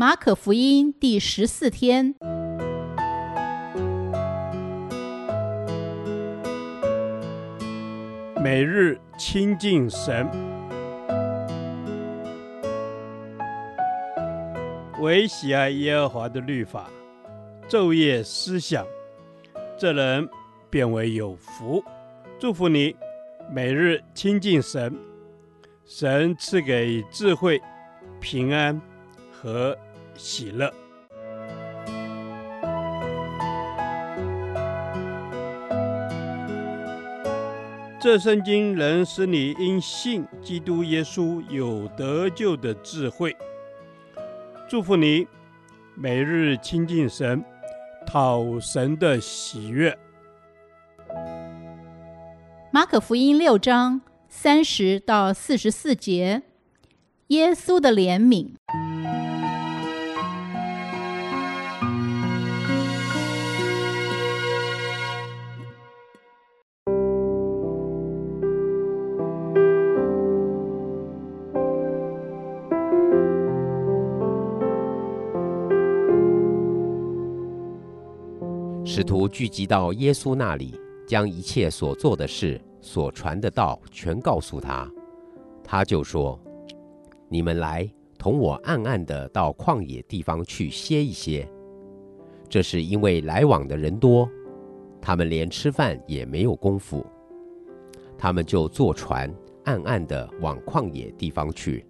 马可福音第十四天，每日亲近神，惟喜爱耶和华的律法，昼夜思想，这人便为有福。祝福你，每日亲近神，神赐给智慧、平安和喜乐。这圣经能使你因信基督耶稣有得救的智慧。祝福你，每日亲近神，讨神的喜悦。马可福音六章三十到四十四节，耶稣的怜悯。使徒聚集到耶稣那里。将一切所做的事、所传的道全告诉他，他就说：“你们来同我暗暗地到旷野地方去歇一歇。这是因为来往的人多，他们连吃饭也没有功夫。他们就坐船暗暗地往旷野地方去。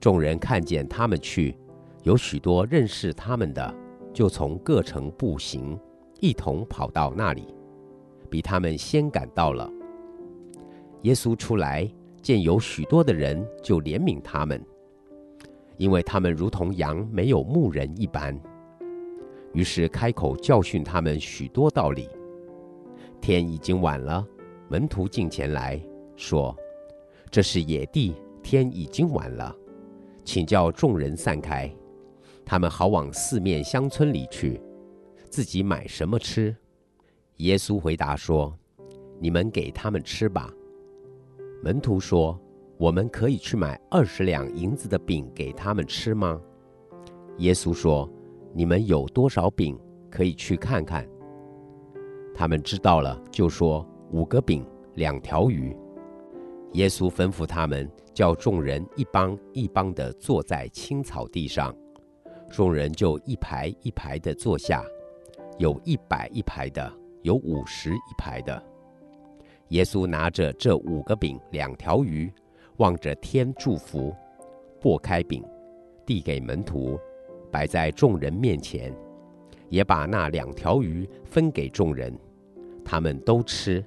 众人看见他们去，有许多认识他们的，就从各城步行，一同跑到那里。”比他们先赶到了。耶稣出来，见有许多的人，就怜悯他们，因为他们如同羊没有牧人一般。于是开口教训他们许多道理。天已经晚了，门徒进前来说：“这是野地，天已经晚了，请叫众人散开，他们好往四面乡村里去，自己买什么吃。”耶稣回答说：“你们给他们吃吧。”门徒说：“我们可以去买二十两银子的饼给他们吃吗？”耶稣说：“你们有多少饼，可以去看看。”他们知道了，就说：“五个饼，两条鱼。”耶稣吩咐他们，叫众人一帮一帮地坐在青草地上，众人就一排一排地坐下，有一百一排的。有五十一排的。耶稣拿着这五个饼两条鱼，望着天祝福，擘开饼，递给门徒，摆在众人面前，也把那两条鱼分给众人，他们都吃，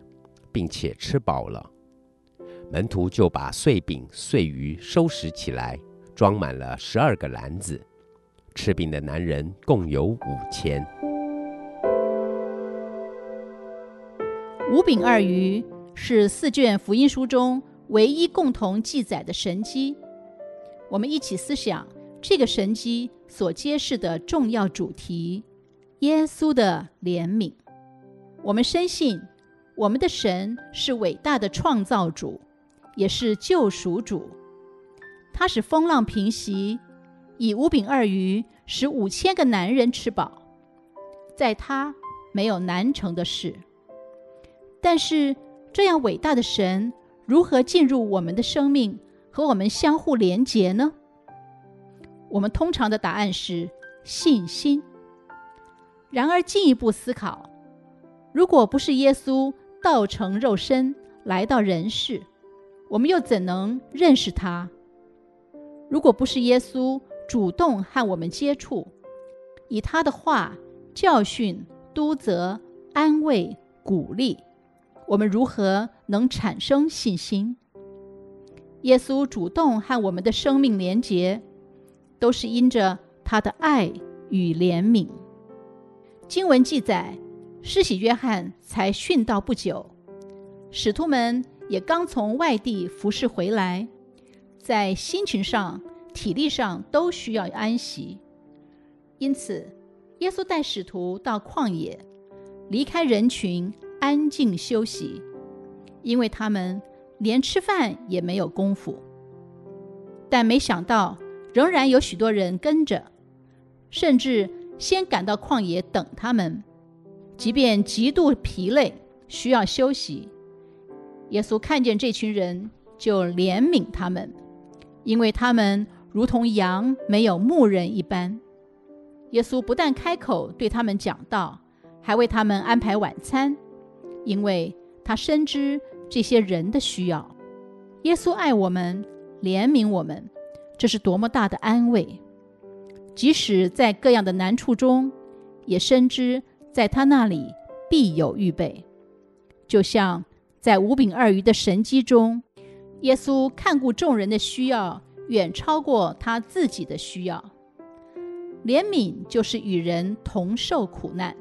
并且吃饱了。门徒就把碎饼碎鱼收拾起来，装满了十二个篮子。吃饼的男人共有五千。五饼二鱼是四卷福音书中唯一共同记载的神迹。我们一起思想这个神迹所揭示的重要主题：耶稣的怜悯。我们深信，我们的神是伟大的创造主，也是救赎主。他使风浪平息，以五饼二鱼使五千个男人吃饱，在他没有难成的事。但是，这样伟大的神如何进入我们的生命，和我们相互连结呢？我们通常的答案是信心。然而，进一步思考，如果不是耶稣道成肉身来到人世，我们又怎能认识他？如果不是耶稣主动和我们接触，以他的话教训、督责、安慰、鼓励。我们如何能产生信心？耶稣主动和我们的生命连结，都是因着他的爱与怜悯。经文记载，施洗约翰才殉道不久，使徒们也刚从外地服侍回来，在心情上、体力上都需要安息。因此，耶稣带使徒到旷野，离开人群。安静休息，因为他们连吃饭也没有功夫。但没想到，仍然有许多人跟着，甚至先赶到旷野等他们。即便极度疲累，需要休息，耶稣看见这群人，就怜悯他们，因为他们如同羊没有牧人一般。耶稣不但开口对他们讲道，还为他们安排晚餐，因为他深知这些人的需要。耶稣爱我们，怜悯我们，这是多么大的安慰！即使在各样的难处中，也深知在他那里必有预备。就像在五饼二鱼的神迹中，耶稣看顾众人的需要，远超过他自己的需要。怜悯就是与人同受苦难，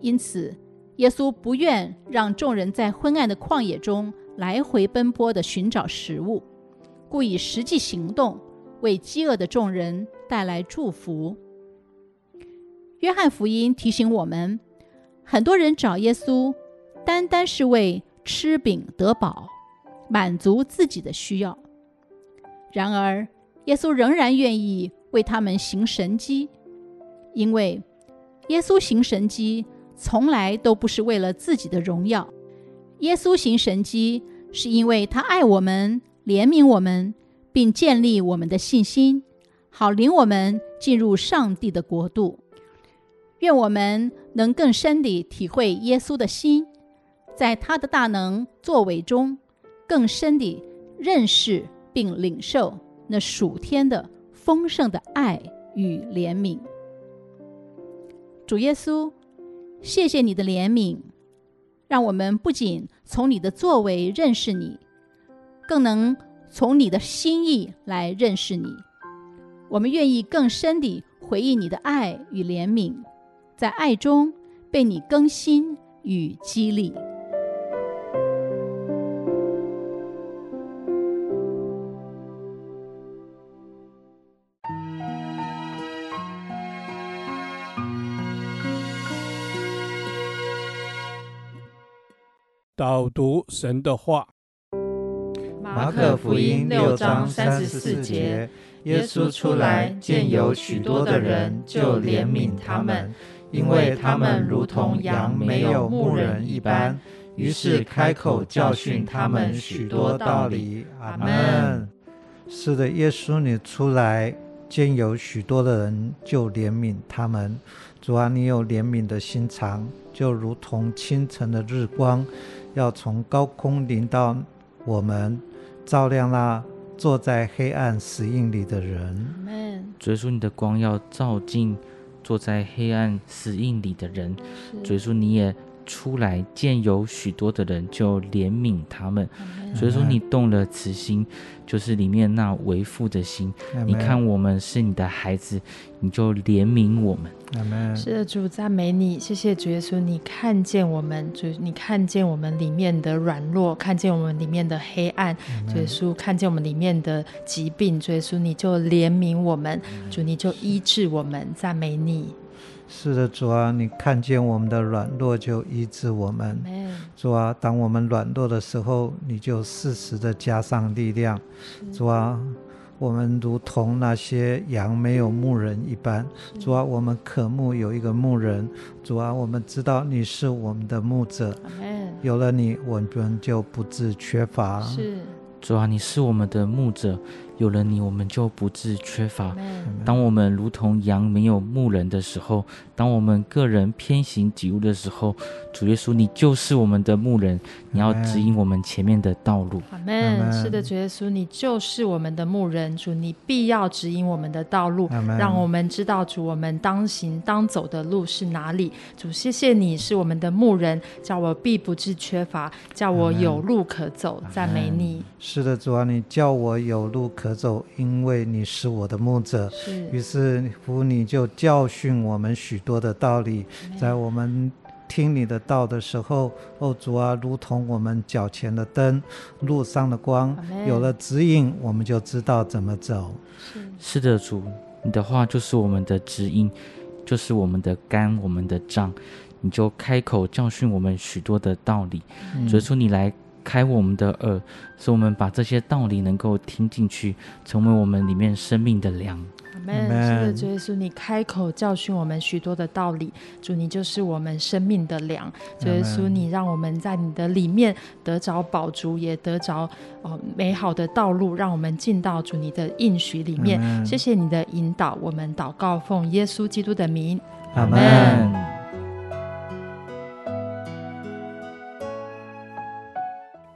因此耶稣不愿让众人在昏暗的旷野中来回奔波地寻找食物。故以实际行动为饥饿的众人带来祝福。约翰福音提醒我们，很多人找耶稣，单单是为吃饼得饱，满足自己的需要。然而，耶稣仍然愿意为他们行神迹，因为耶稣行神迹从来都不是为了自己的荣耀。耶稣行神迹是因为他爱我们。怜悯我们，并建立我们的信心，好领我们进入上帝的国度。愿我们能更深地体会耶稣的心，在他的大能作为中，更深地认识并领受那属天的丰盛的爱与怜悯。主耶稣，谢谢你的怜悯，让我们不仅从你的作为认识你。更能从你的心意来认识你，我们愿意更深地回忆你的爱与怜悯，在爱中被你更新与激励。导读神的话。马可福音六章三十四节，耶稣出来见有许多的人，就怜悯他们，因为他们如同羊没有牧人一般。于是开口教训他们许多道理。阿门。是的，耶稣你出来见有许多的人，就怜悯他们。主啊，你有怜悯的心肠，就如同清晨的日光，要从高空临到我们。照亮那坐在黑暗死荫里的人。主耶稣，你的光要照进坐在黑暗死荫里的人。主耶稣，你也出来见有许多的人，就怜悯他们。所以说，你动了慈心，就是里面那为父的心。你看我们是你的孩子，你就怜悯我们。是的，主赞美你，谢谢主耶稣，你看见我们，主你看见我们里面的软弱，看见我们里面的黑暗，主耶稣看见我们里面的疾病，主耶稣你就怜悯我们，主你就医治我们，赞美你。是的，主啊，你看见我们的软弱就医治我们。主啊，当我们软弱的时候，你就适时的加上力量。主啊，我们如同那些羊没有牧人一般。主啊，我们渴慕有一个牧人。主啊，我们知道你是我们的牧者。有了你，我们就不致缺乏。是。主啊，你是我们的牧者。有了你，我们就不致缺乏。当我们如同羊没有牧人的时候，当我们个人偏行己路的时候，主耶稣，你就是我们的牧人，你要指引我们前面的道路。阿门。是的，主耶稣，你就是我们的牧人，主，你必要指引我们的道路，让我们知道主我们当行当走的路是哪里。主，谢谢你是我们的牧人，叫我必不致缺乏，叫我有路可走。赞美你。是的，主啊，你叫我有路可走，因为你是我的牧者。是，于是乎你就教训我们许多的道理，在我们听你的道的时候，哦主啊，如同我们脚前的灯，路上的光，有了指引，我们就知道怎么走。是，是的，主，你的话就是我们的指引，就是我们的肝，我们的杖，你就开口教训我们许多的道理。主、嗯、说你来。开我们的耳，使我们把这些道理能够听进去，成为我们里面生命的粮。阿门。是的，主耶稣，你开口教训我们许多的道理，主你就是我们生命的粮。主耶稣，你让我们在你的里面得着宝足，也得着哦美好的道路，让我们进到主你的应许里面。谢谢你的引导，我们祷告奉耶稣基督的名。阿门。